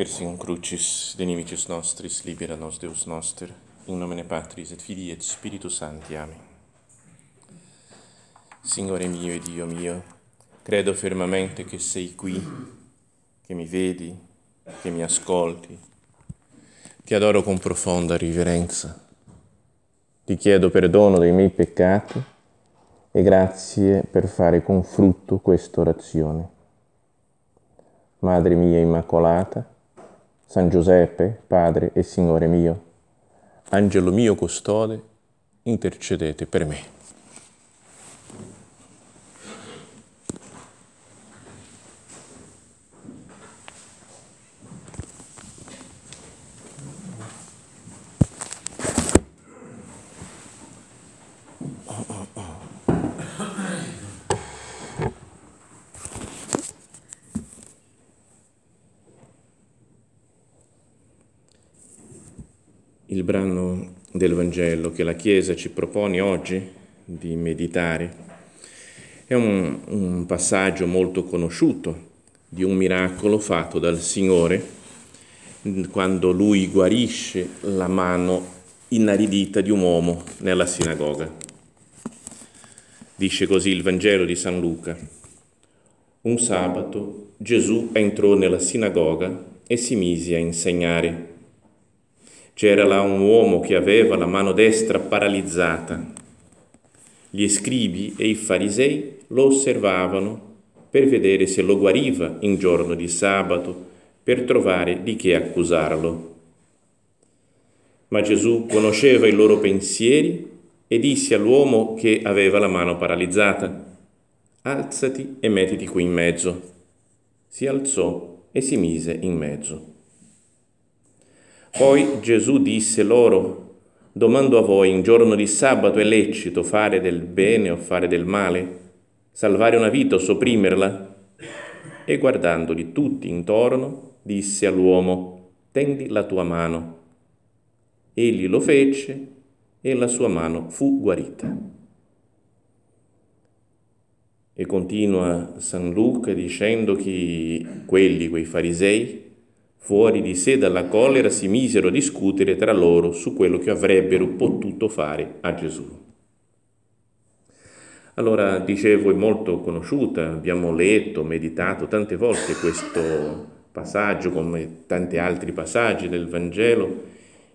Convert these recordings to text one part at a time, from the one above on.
Persium crucis de nimicis nostris libera nos Deus noster, in nomine Patris et Filii et Spiritus Sancti. Amen. Signore mio e Dio mio, credo fermamente che sei qui, che mi vedi, che mi ascolti. Ti adoro con profonda riverenza. Ti chiedo perdono dei miei peccati e grazie per fare con frutto questa orazione. Madre mia Immacolata, San Giuseppe, Padre e Signore mio, Angelo mio custode, intercedete per me. Il brano del Vangelo che la Chiesa ci propone oggi di meditare è un, un, passaggio molto conosciuto di un miracolo fatto dal Signore quando lui guarisce la mano inaridita di un uomo nella sinagoga. Dice così il Vangelo di San Luca. Un sabato Gesù entrò nella sinagoga e si mise a insegnare. C'era là un uomo che aveva la mano destra paralizzata. Gli scribi e i farisei lo osservavano per vedere se lo guariva in giorno di sabato, per trovare di che accusarlo. Ma Gesù conosceva i loro pensieri e disse all'uomo che aveva la mano paralizzata, alzati e mettiti qui in mezzo. Si alzò e si mise in mezzo. Poi Gesù disse loro, domando a voi, in giorno di sabato è lecito fare del bene o fare del male, salvare una vita o sopprimerla? E guardandoli tutti intorno, disse all'uomo, tendi la tua mano. Egli lo fece e la sua mano fu guarita. E continua San Luca dicendo che quelli, quei farisei, Fuori di sé dalla collera si misero a discutere tra loro su quello che avrebbero potuto fare a Gesù. Allora, dicevo, è molto conosciuta, abbiamo letto, meditato tante volte questo passaggio come tanti altri passaggi del Vangelo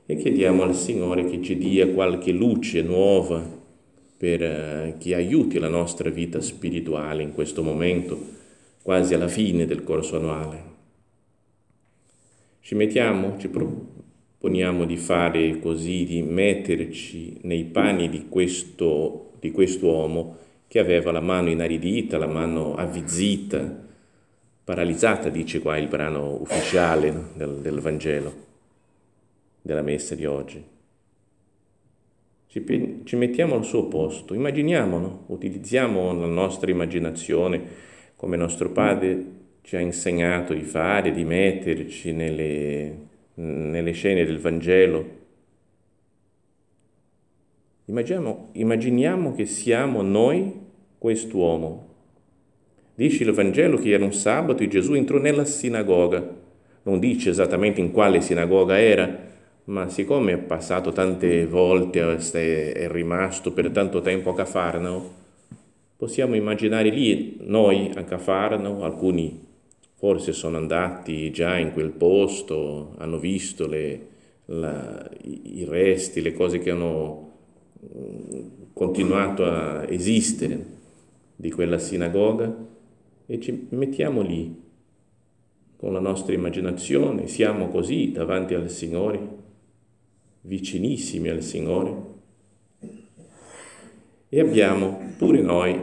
e chiediamo al Signore che ci dia qualche luce nuova per eh, che aiuti la nostra vita spirituale in questo momento, quasi alla fine del corso annuale. Ci mettiamo, ci proponiamo di fare così, di metterci nei panni di questo, di quest'uomo che aveva la mano inaridita, la mano avvizzita, paralizzata, dice qua il brano ufficiale del, del Vangelo, della messa di oggi. Ci, ci mettiamo al suo posto, immaginiamo, utilizziamo la nostra immaginazione come nostro Padre ci ha insegnato di fare, di metterci nelle, nelle scene del Vangelo. Immaginiamo, immaginiamo che siamo noi quest'uomo. Dice il Vangelo che era un sabato e Gesù entrò nella sinagoga. Non dice esattamente in quale sinagoga era, ma siccome è passato tante volte, è rimasto per tanto tempo a Cafarnao, possiamo immaginare lì noi a Cafarnao, alcuni forse sono andati già in quel posto, hanno visto le, la, i, resti, le cose che hanno mm, continuato a esistere di quella sinagoga e ci mettiamo lì con la nostra immaginazione, siamo così davanti al Signore, vicinissimi al Signore e abbiamo pure noi,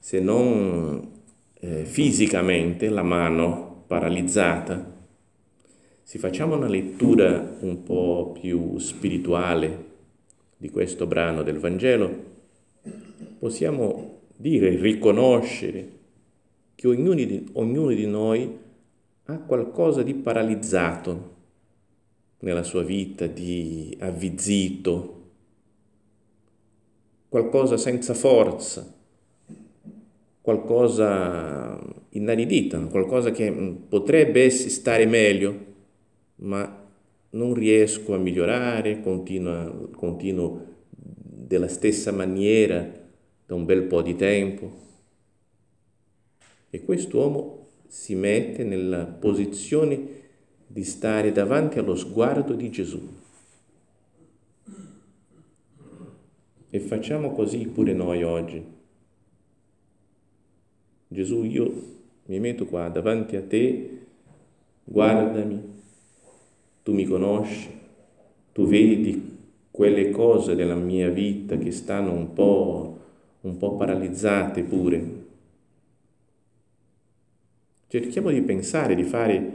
se non eh, fisicamente la mano paralizzata, se facciamo una lettura un po' più spirituale di questo brano del Vangelo, possiamo dire, riconoscere che ognuno di, ognuno di noi ha qualcosa di paralizzato nella sua vita, di avvizzito, qualcosa senza forza, qualcosa inaridito, qualcosa che mm, potrebbe stare meglio, ma non riesco a migliorare, continuo, continuo della stessa maniera da un bel po' di tempo. E quest'uomo si mette nella posizione di stare davanti allo sguardo di Gesù. E facciamo così pure noi oggi. Gesù, io mi metto qua davanti a te, guardami, tu mi conosci, tu vedi quelle cose della mia vita che stanno un po', un po paralizzate pure. Cerchiamo di pensare, di fare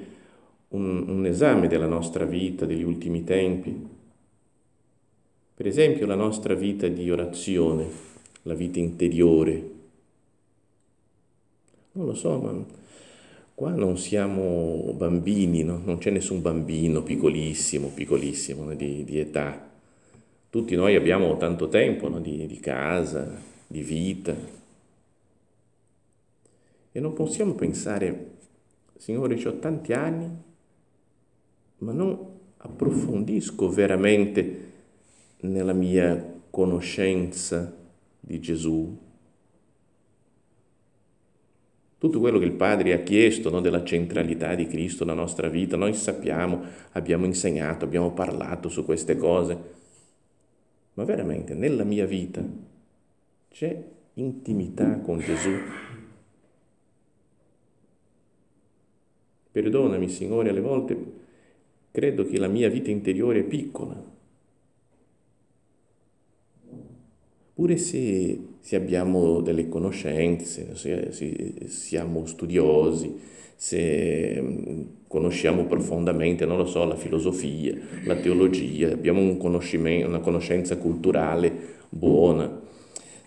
un, un esame della nostra vita, degli ultimi tempi. Per esempio la nostra vita di orazione, la vita interiore. Non lo so, ma Qua non siamo bambini, no? non c'è nessun bambino piccolissimo, piccolissimo no? di, di, età. Tutti noi abbiamo tanto tempo no? di, di casa, di vita. E non possiamo pensare, Signore, ho tanti anni, ma non approfondisco veramente nella mia conoscenza di Gesù, tutto quello che il Padre ha chiesto no, della centralità di Cristo nella nostra vita, noi sappiamo, abbiamo insegnato, abbiamo parlato su queste cose, ma veramente nella mia vita c'è intimità con Gesù. Perdonami, Signore, alle volte credo che la mia vita interiore è piccola, pure se, se abbiamo delle conoscenze, se, se siamo studiosi, se mm, conosciamo profondamente, non lo so, la filosofia, la teologia, abbiamo un una conoscenza culturale buona,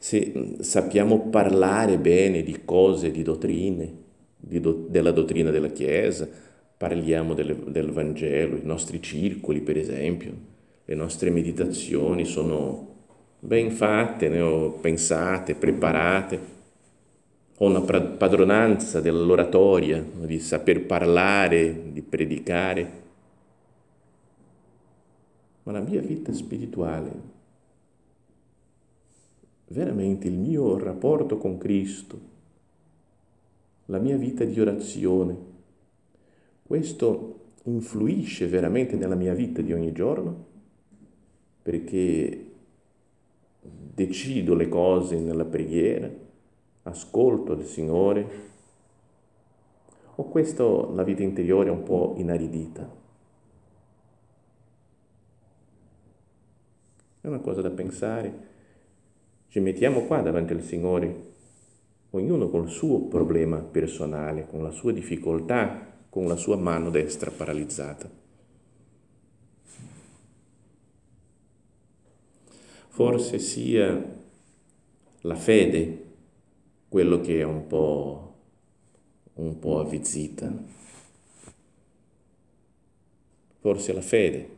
se mm, sappiamo parlare bene di cose, di dottrine, di do, della dottrina della Chiesa, parliamo del, del Vangelo, i nostri circoli per esempio, le nostre meditazioni sono ben fatte, ne ho pensate, preparate. Ho una padronanza dell'oratoria, di saper parlare, di predicare. Ma la mia vita spirituale, veramente il mio rapporto con Cristo, la mia vita di orazione, questo influisce veramente nella mia vita di ogni giorno? Perché decido le cose nella preghiera, ascolto il Signore, o questo la vita interiore è un po' inaridita? È una cosa da pensare. Ci mettiamo qua davanti al Signore, ognuno col suo problema personale, con la sua difficoltà, con la sua mano destra paralizzata. Forse sia la fede quello che è un po', un po' avvizzita. Forse la fede.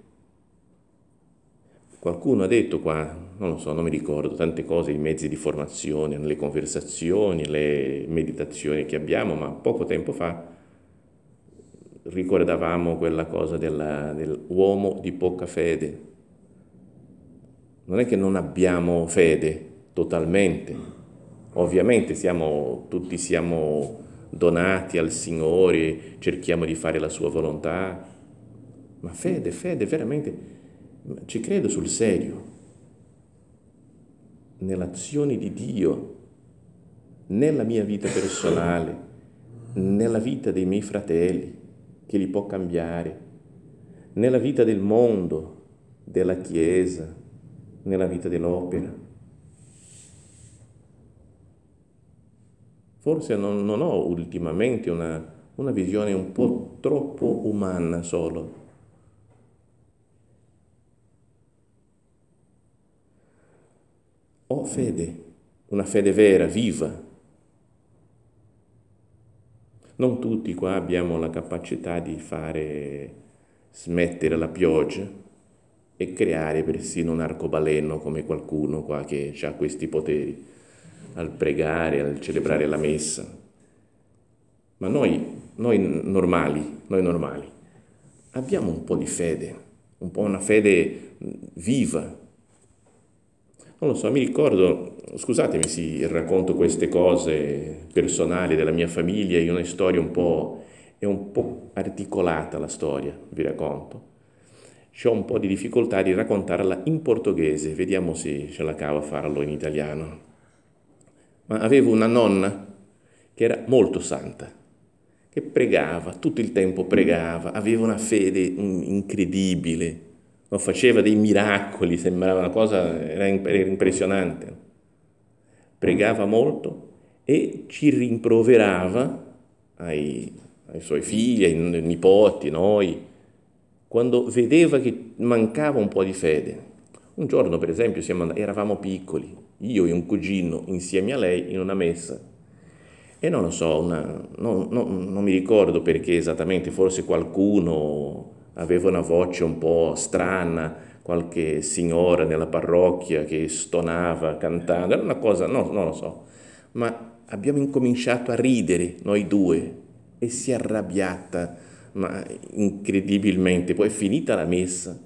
Qualcuno ha detto qua, non lo so, non mi ricordo, tante cose, i mezzi di formazione, le conversazioni, le meditazioni che abbiamo, ma poco tempo fa ricordavamo quella cosa della, dell'uomo di poca fede, non è che non abbiamo fede totalmente, ovviamente siamo, tutti siamo donati al Signore, cerchiamo di fare la sua volontà, ma fede, fede, veramente, ci credo sul serio, nell'azione di Dio, nella mia vita personale, nella vita dei miei fratelli, che li può cambiare, nella vita del mondo, della Chiesa, nella vita dell'opera. Forse non, non ho ultimamente una, una visione un po' troppo umana solo. Ho fede, una fede vera, viva. Non tutti qua abbiamo la capacità di fare smettere la pioggia, e creare persino un arcobaleno come qualcuno qua che ha questi poteri al pregare, al celebrare la messa. Ma noi, noi normali, noi normali, abbiamo un po' di fede, un po' una fede viva. Non lo so, mi ricordo, scusatemi se racconto queste cose personali della mia famiglia, è una storia un po', è un po' articolata la storia, vi racconto. Ho un po' di difficoltà di raccontarla in portoghese, vediamo se ce la cavo a farlo in italiano. Ma avevo una nonna che era molto santa, che pregava, tutto il tempo pregava, aveva una fede incredibile, no? faceva dei miracoli, sembrava una cosa, era impressionante. Pregava molto e ci rimproverava ai, ai suoi figli, ai nipoti, noi, quando vedeva che mancava un po' di fede. Un giorno, per esempio, andati, eravamo piccoli, io e un cugino insieme a lei in una messa. E non lo so, una, no, no, non mi ricordo perché esattamente, forse qualcuno aveva una voce un po' strana, qualche signora nella parrocchia che stonava cantando, era una cosa, no, non lo so, ma abbiamo incominciato a ridere noi due e si è arrabbiata, ma incredibilmente, poi finita la messa,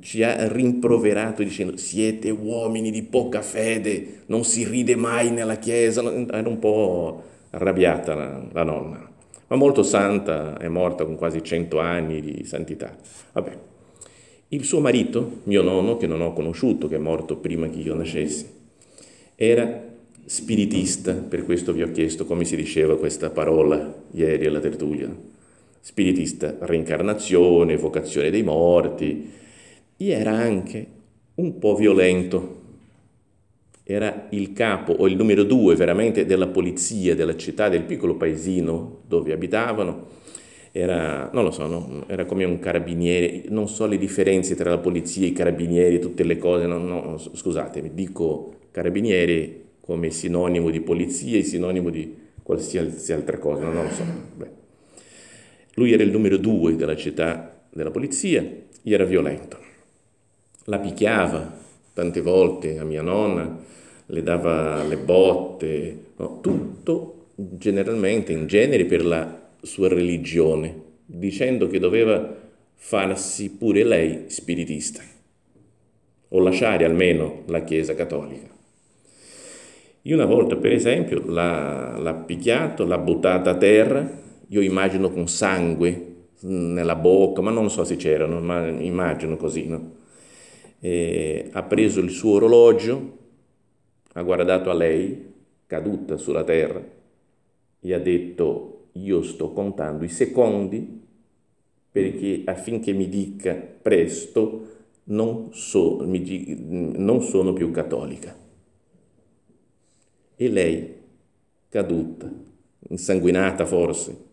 ci ha rimproverato dicendo siete uomini di poca fede, non si ride mai nella chiesa, era un po' arrabbiata la, la nonna, ma molto santa, è morta con quasi cento anni di santità. Vabbè. Il suo marito, mio nonno, che non ho conosciuto, che è morto prima che io nascessi, era spiritista, per questo vi ho chiesto come si diceva questa parola ieri alla tertulia. Spiritista, reincarnazione, vocazione dei morti, era anche un po' violento. Era il capo o il numero due veramente della polizia della città, del piccolo paesino dove abitavano. Era, non lo so, no? era come un carabiniere, non so le differenze tra la polizia e i carabinieri, tutte le cose, no, no, scusatemi, dico carabinieri come sinonimo di polizia e sinonimo di qualsiasi altra cosa, non lo so. Beh. Lui era il numero due della città della polizia, era violento la picchiava tante volte a mia nonna, le dava le botte, no? tutto generalmente, in genere per la sua religione, dicendo che doveva farsi pure lei spiritista o lasciare almeno la Chiesa cattolica. Io una volta, per esempio, l'ha, l'ha picchiato, l'ha buttata a terra, io immagino con sangue nella bocca, ma non so se c'erano, ma immagino così, no? eh, ha preso il suo orologio, ha guardato a lei, caduta sulla terra, e ha detto io sto contando i secondi perché affinché mi dica presto non, so, mi, non sono più cattolica. E lei, caduta, insanguinata forse,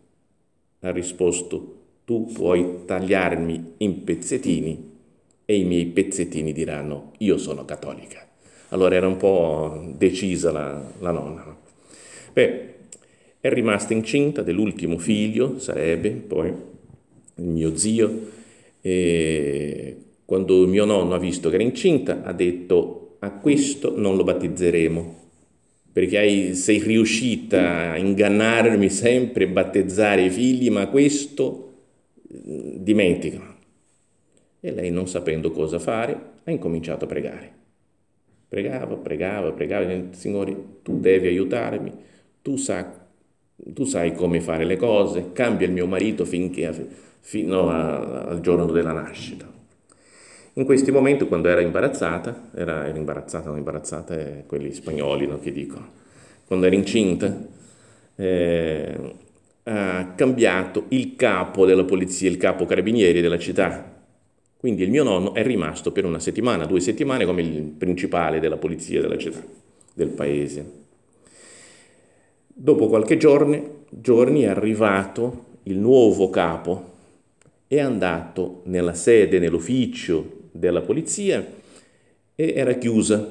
ha risposto tu puoi tagliarmi in pezzettini e i miei pezzettini diranno io sono cattolica. Allora era un po' decisa la, la nonna. Beh, è rimasta incinta dell'ultimo figlio, sarebbe poi mio zio, e quando mio nonno ha visto che era incinta ha detto a questo non lo battezzeremo perché hai, sei riuscita a ingannarmi sempre, battezzare i figli, ma questo dimentica. E lei, non sapendo cosa fare, ha incominciato a pregare. Pregava, pregava, pregava, Signore, tu devi aiutarmi, tu, sa, tu sai come fare le cose, cambia il mio marito finché, fino a, al giorno della nascita. In questi momenti, quando era imbarazzata, era, era imbarazzata, non imbarazzata, è quelli spagnoli no, che dicono, quando era incinta, eh, ha cambiato il capo della polizia, il capo carabinieri della città, quindi il mio nonno è rimasto per una settimana, due settimane come il principale della polizia della città, del paese. Dopo qualche giorno, giorni è arrivato il nuovo capo, è andato nella sede, nell'ufficio della polizia e era chiusa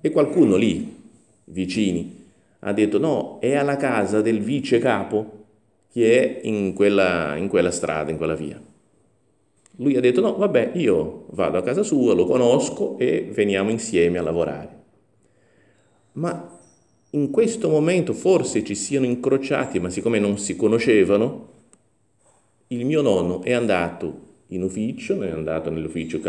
e qualcuno lì, vicini, ha detto no, è alla casa del vice capo che è in quella, in quella strada, in quella via. Lui ha detto no, vabbè, io vado a casa sua, lo conosco e veniamo insieme a lavorare. Ma in questo momento forse ci siano incrociati, ma siccome non si conoscevano, il mio nonno è andato in ufficio, è andato nell'ufficio,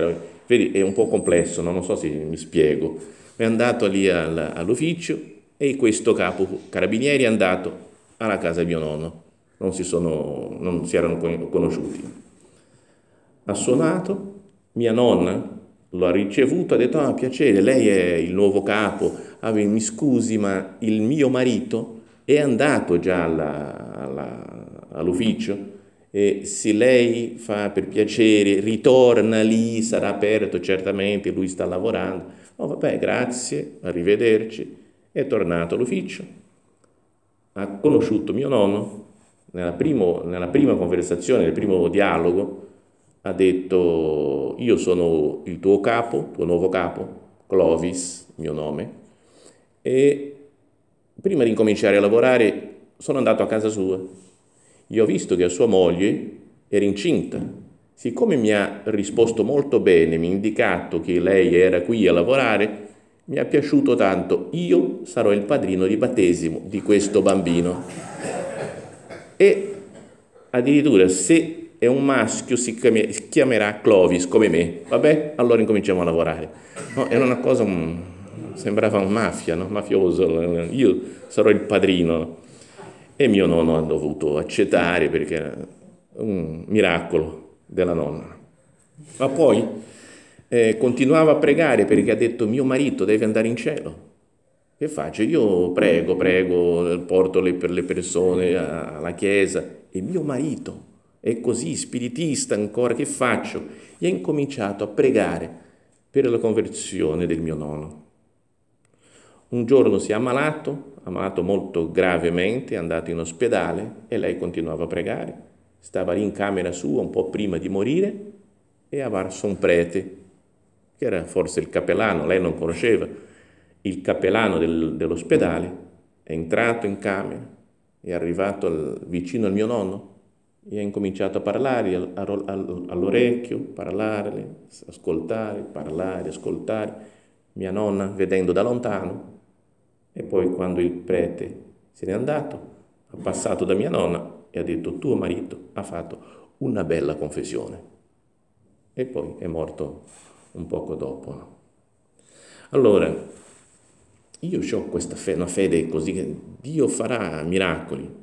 vedi è un po' complesso, no? non so se mi spiego, è andato lì al, all'ufficio e questo capo carabinieri è andato alla casa di mio nonno, non si, sono, non si erano conosciuti. Ha suonato, mia nonna lo ha ricevuto, ha detto ah piacere, lei è il nuovo capo, ah, mi scusi ma il mio marito è andato già alla, alla, all'ufficio e se lei fa per piacere, ritorna lì, sarà aperto certamente, lui sta lavorando. Oh vabbè, grazie, arrivederci. È tornato all'ufficio, ha conosciuto mio nonno, nella, primo, nella prima conversazione, nel primo dialogo, ha detto io sono il tuo capo, tuo nuovo capo, Clovis, mio nome, e prima di incominciare a lavorare sono andato a casa sua. Io ho visto che sua moglie era incinta. Siccome mi ha risposto molto bene, mi ha indicato che lei era qui a lavorare, mi è piaciuto tanto. Io sarò il padrino di battesimo di questo bambino. E addirittura se è un maschio si chiamerà Clovis come me. Vabbè, allora incominciamo a lavorare. No, era una cosa sembrava un mafia, no? mafioso, io sarò il padrino. E mio nonno ha dovuto accettare perché era un miracolo della nonna. Ma poi eh, continuava a pregare perché ha detto mio marito deve andare in cielo. Che faccio? Io prego, prego, porto le, per le persone alla chiesa e mio marito è così spiritista ancora, che faccio? E ha incominciato a pregare per la conversione del mio nonno. Un giorno si è ammalato, ammalato molto gravemente, è andato in ospedale e lei continuava a pregare. Stava lì in camera sua un po' prima di morire e ha varso un prete, che era forse il cappellano, lei non conosceva, il cappellano del, dell'ospedale, è entrato in camera, è arrivato al, vicino al mio nonno e ha incominciato a parlare all'orecchio, parlare, ascoltare, parlare, ascoltare. Mia nonna, vedendo da lontano, e poi quando il prete se n'è andato, ha passato da mia nonna e ha detto tuo marito ha fatto una bella confessione. E poi è morto un poco dopo. Allora, io ho questa fede, una fede così che Dio farà miracoli.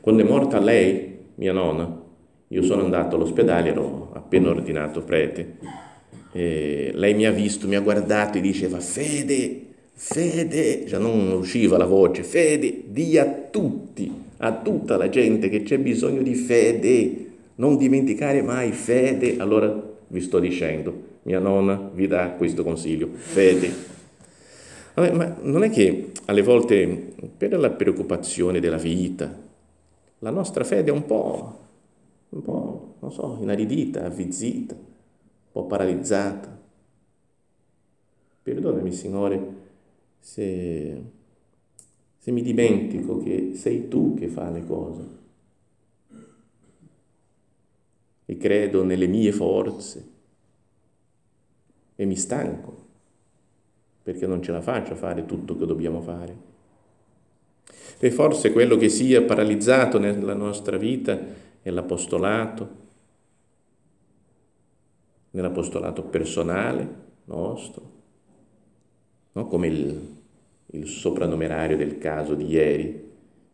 Quando è morta lei, mia nonna, io sono andato all'ospedale, ero appena ordinato prete, lei mi ha visto, mi ha guardato e diceva, Fede, Fede, cioè non usciva la voce, fede, di a tutti, a tutta la gente che c'è bisogno di fede, non dimenticare mai fede. Allora vi sto dicendo, mia nonna vi dà questo consiglio, fede. Vabbè, ma non è che alle volte per la preoccupazione della vita, la nostra fede è un po', un po', non so, inaridita, avvizzita, un po' paralizzata. Perdonami, Signore, se, se mi dimentico che sei tu che fa le cose e credo nelle mie forze e mi stanco perché non ce la faccio a fare tutto che dobbiamo fare. E forse quello che sia paralizzato nella nostra vita è l'apostolato, nell'apostolato personale nostro, no? come il, il sopranumerario del caso di ieri,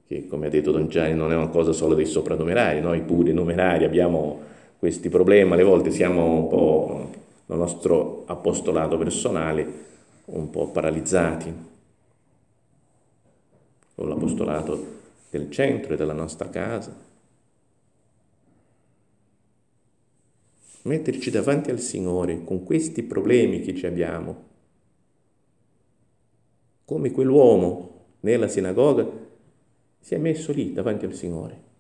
che come ha detto Don Gianni non è una cosa solo dei sopranumerari, noi pure numerari abbiamo questi problemi, alle volte siamo un po' nel nostro apostolato personale un po' paralizzati, con l'apostolato del centro e della nostra casa. Metterci davanti al Signore con questi problemi che ci abbiamo come quell'uomo nella sinagoga si è messo lì davanti al Signore.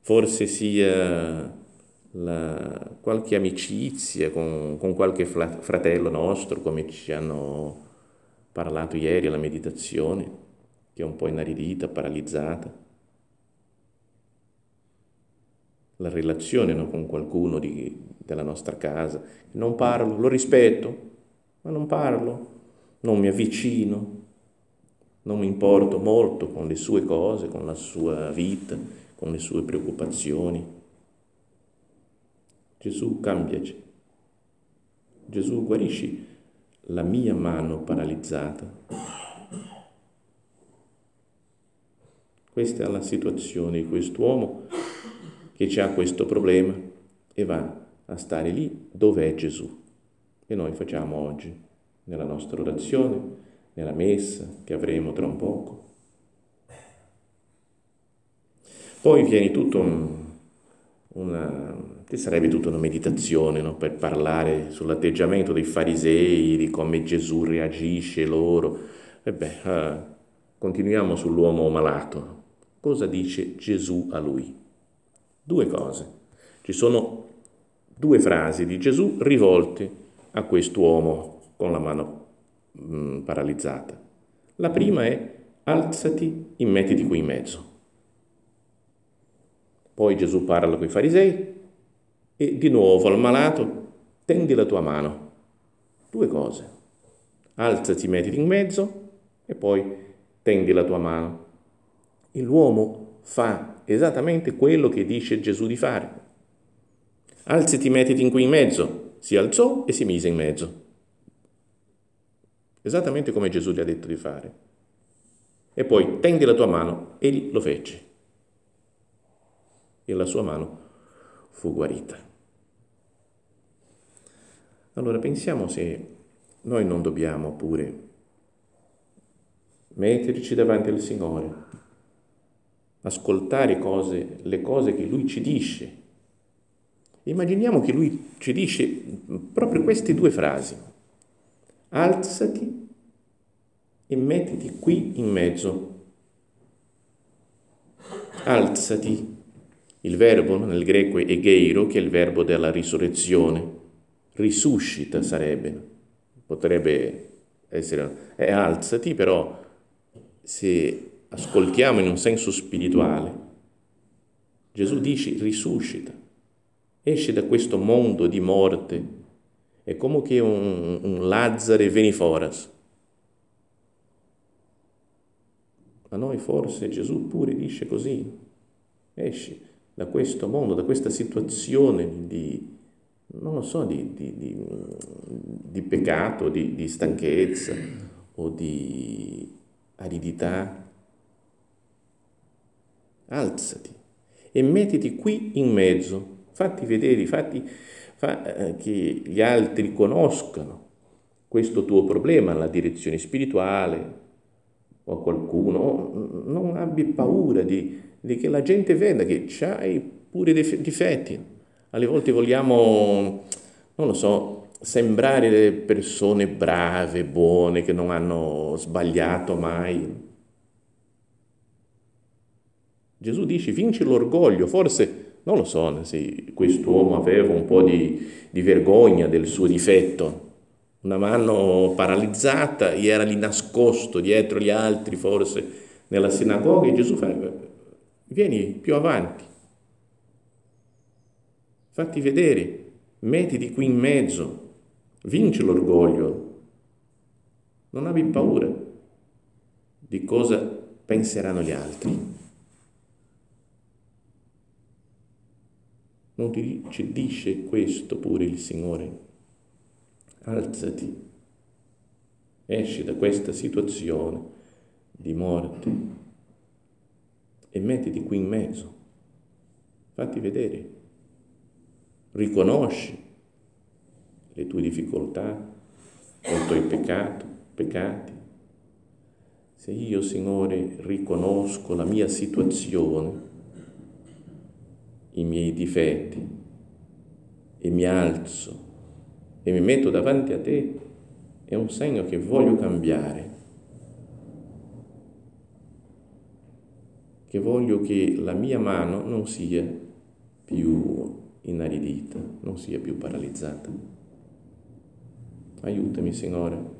Forse sia la, qualche amicizia con, con qualche fratello nostro, come ci hanno parlato ieri alla meditazione, che è un po' inaridita, paralizzata. La relazione no, con qualcuno di, della nostra casa. Non parlo, lo rispetto, ma non parlo, non mi avvicino. non mi importo molto con le sue cose, con la sua vita, con le sue preoccupazioni. Gesù cambiaci. Gesù guarisci la mia mano paralizzata. Questa è la situazione di quest'uomo che ha questo problema e va a stare lì dove è Gesù. E noi facciamo oggi, nella nostra orazione, nella messa che avremo tra un poco. Poi viene tutto un, una, ci sarebbe tutta una meditazione no? per parlare sull'atteggiamento dei farisei, di come Gesù reagisce loro. E uh, continuiamo sull'uomo malato. Cosa dice Gesù a lui? Due cose. Ci sono due frasi di Gesù rivolte a quest'uomo con la mano mh, mm, paralizzata. La prima è alzati e mettiti qui in mezzo. Poi Gesù parla con i farisei e di nuovo al malato tendi la tua mano. Due cose. Alzati, mettiti in mezzo e poi tendi la tua mano. E l'uomo fa esattamente quello che dice Gesù di fare. Alzati, mettiti in qui in mezzo. Si alzò e si mise in mezzo. Esattamente come Gesù gli ha detto di fare. E poi tendi la tua mano. Egli lo fece. E la sua mano fu guarita. Allora pensiamo se noi non dobbiamo pure metterci davanti al Signore, ascoltare cose, le cose che Lui ci dice Immaginiamo che lui ci dice proprio queste due frasi. Alzati e mettiti qui in mezzo. Alzati. Il verbo nel greco è geiro, che è il verbo della risurrezione. Risuscita sarebbe. Potrebbe essere... È alzati, però se ascoltiamo in un senso spirituale, Gesù dice risuscita esce da questo mondo di morte, è come che un, un Lazzaro veniforas. Ma noi forse Gesù pure dice così, esci da questo mondo, da questa situazione di, non lo so, di, di, di, di peccato, di stanchezza o di aridità. Alzati e mettiti qui in mezzo fatti vedere, fatti fa, eh, che gli altri conoscano questo tuo problema alla direzione spirituale o qualcuno, non abbi paura di, di che la gente veda che hai pure dei difetti. Alle volte vogliamo, non lo so, sembrare persone brave, buone, che non hanno sbagliato mai. Gesù dice vinci l'orgoglio, forse non lo so se quest'uomo aveva un po' di, di vergogna del suo difetto, una mano paralizzata e era lì nascosto dietro gli altri forse nella sinagoga e Gesù fa, vieni più avanti, fatti vedere, mettiti qui in mezzo, vinci l'orgoglio, non abbi paura di cosa penseranno gli altri. Non ti ci dice questo pure il Signore? Alzati, esci da questa situazione di morte e mettiti qui in mezzo. Fatti vedere, riconosci le tue difficoltà, i tuoi peccato, peccati. Se io, Signore, riconosco la mia situazione, i miei difetti e mi alzo e mi metto davanti a te, è un segno che voglio cambiare, che voglio che la mia mano non sia più inaridita, non sia più paralizzata. Aiutami, Signore.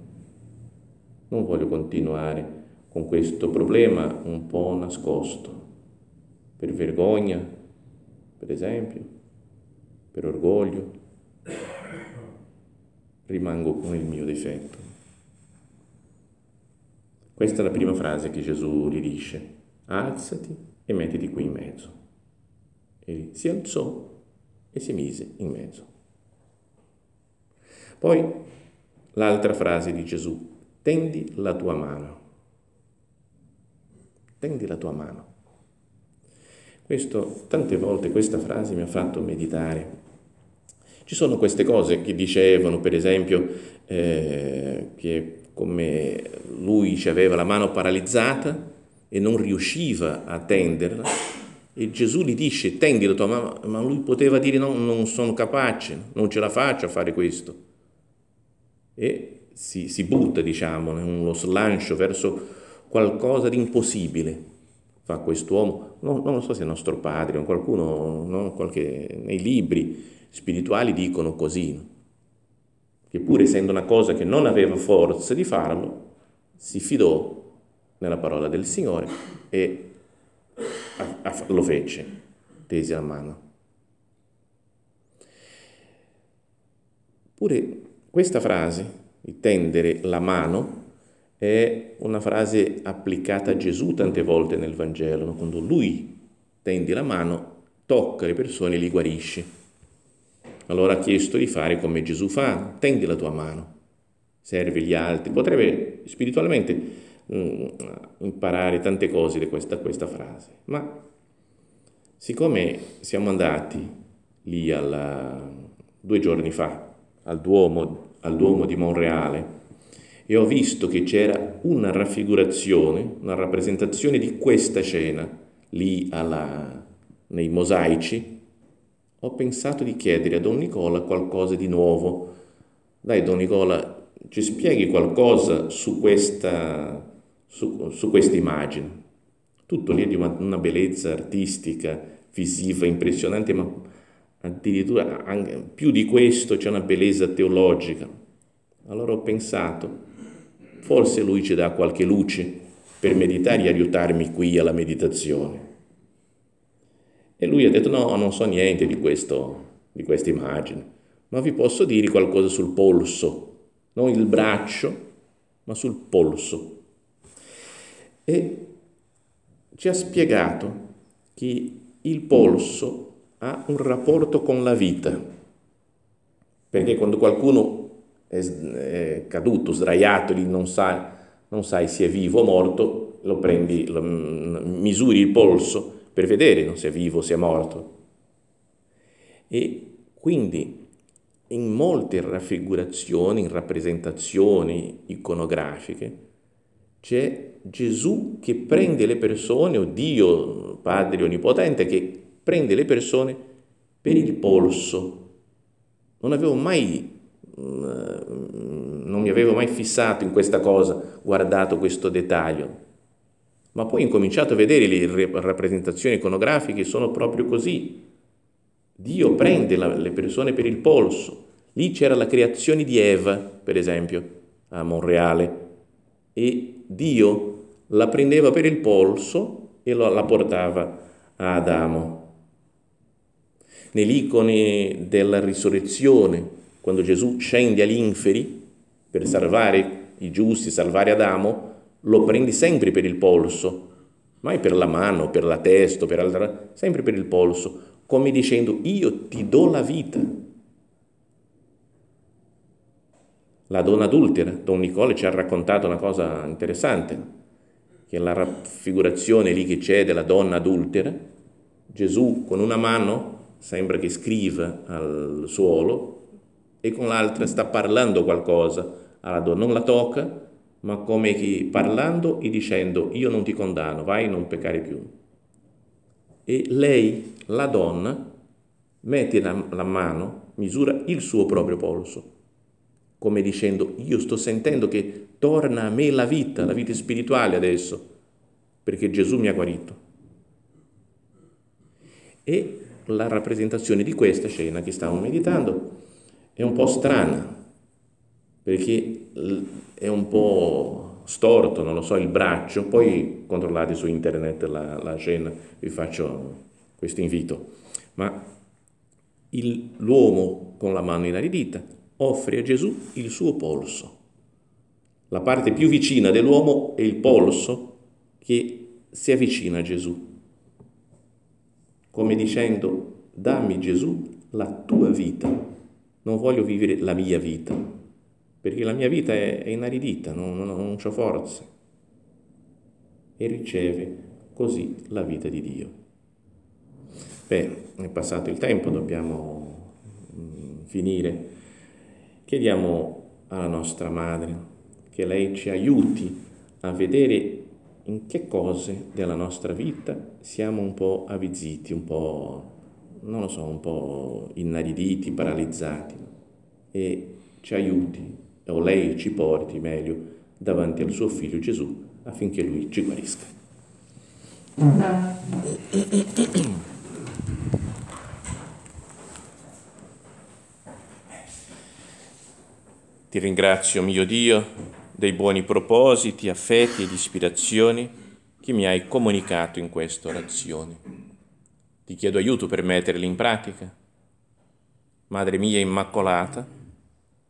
Non voglio continuare con questo problema un po' nascosto, per vergogna, per esempio, per orgoglio, rimango con il mio difetto. Questa è la prima frase che Gesù gli dice, alzati e mettiti qui in mezzo. E si alzò e si mise in mezzo. Poi l'altra frase di Gesù, tendi la tua mano. Tendi la tua mano. Questo, tante volte questa frase mi ha fatto meditare. Ci sono queste cose che dicevano, per esempio, eh, che come lui aveva la mano paralizzata e non riusciva a tenderla, e Gesù gli dice tendi la tua mano, ma lui poteva dire no, non sono capace, non ce la faccio a fare questo. E si, si butta, diciamo, in uno slancio verso qualcosa di impossibile fa quest'uomo, non, non so se è nostro padre o qualcuno, no? Qualche, nei libri spirituali dicono così, che pur essendo una cosa che non aveva forza di farlo, si fidò nella parola del Signore e a, a, lo fece, tese la mano. Pure questa frase, di tendere la mano, è una frase applicata a Gesù tante volte nel Vangelo, quando lui tendi la mano, tocca le persone e li guarisce. Allora ha chiesto di fare come Gesù fa, tendi la tua mano, servi gli altri. Potrebbe spiritualmente mh, mm, imparare tante cose da questa, questa, frase, ma siccome siamo andati lì alla, due giorni fa al Duomo, al Duomo di Monreale, e ho visto che c'era una raffigurazione, una rappresentazione di questa scena lì alla, nei mosaici, ho pensato di chiedere a Don Nicola qualcosa di nuovo. Dai, Don Nicola, ci spieghi qualcosa su questa, su, su questa immagine. Tutto lì è di una, una bellezza artistica, visiva, impressionante, ma addirittura più di questo c'è una bellezza teologica. Allora ho pensato, Forse lui ci dà qualche luce per meditare e aiutarmi qui alla meditazione. E lui ha detto no, non so niente di, questo, di questa immagine, ma vi posso dire qualcosa sul polso, non il braccio, ma sul polso. E ci ha spiegato che il polso ha un rapporto con la vita, perché quando qualcuno è, è caduto, sdraiato lì, non sai, non sai se è vivo o morto, lo prendi, lo, misuri il polso per vedere se è vivo o se è morto. E quindi in molte raffigurazioni, in rappresentazioni iconografiche, c'è Gesù che prende le persone, o Dio Padre Onnipotente, che prende le persone per il polso. Non avevo mai Mm, non mi avevo mai fissato in questa cosa, guardato questo dettaglio. Ma poi ho incominciato a vedere le rappresentazioni iconografiche, sono proprio così. Dio prende la, le persone per il polso. Lì c'era la creazione di Eva, per esempio, a Monreale, e Dio la prendeva per il polso e la portava a Adamo. Nell'icone della risurrezione, quando Gesù scende agli inferi per salvare i giusti, salvare Adamo, lo prendi sempre per il polso, mai per la mano, per la testa, per altra, sempre per il polso, come dicendo io ti do la vita. La donna adultera, Don Nicole ci ha raccontato una cosa interessante, che la raffigurazione lì che c'è della donna adultera, Gesù con una mano sembra che scriva al suolo e con l'altra sta parlando qualcosa alla donna, non la tocca, ma come chi parlando e dicendo io non ti condanno, vai non peccare più. E lei, la donna, mette la, la mano, misura il suo proprio polso, come dicendo io sto sentendo che torna a me la vita, la vita spirituale adesso, perché Gesù mi ha guarito. E la rappresentazione di questa scena che stiamo meditando è un po' strana, perché è un po' storto, non lo so, il braccio, poi controllate su internet la, la scena, vi faccio questo invito, ma il, l'uomo con la mano inaridita offre a Gesù il suo polso. La parte più vicina dell'uomo è il polso che si avvicina a Gesù, come dicendo, dammi Gesù la tua vita, non voglio vivere la mia vita, perché la mia vita è, è inaridita, non, non, non ho forze. E riceve così la vita di Dio. Beh, è passato il tempo, dobbiamo mm, finire. Chiediamo alla nostra madre che lei ci aiuti a vedere in che cose della nostra vita siamo un po' avvizziti, un po', non lo so, un po' inariditi, paralizzati e ci aiuti, o lei ci porti meglio, davanti al suo figlio Gesù affinché lui ci guarisca. Ti ringrazio, mio Dio, dei buoni propositi, affetti ed ispirazioni che mi hai comunicato in questa orazione. Ti chiedo aiuto per metterli in pratica. Madre mia Immacolata,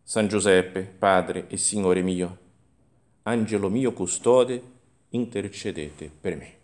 San Giuseppe, Padre e Signore mio, Angelo mio custode, intercedete per me.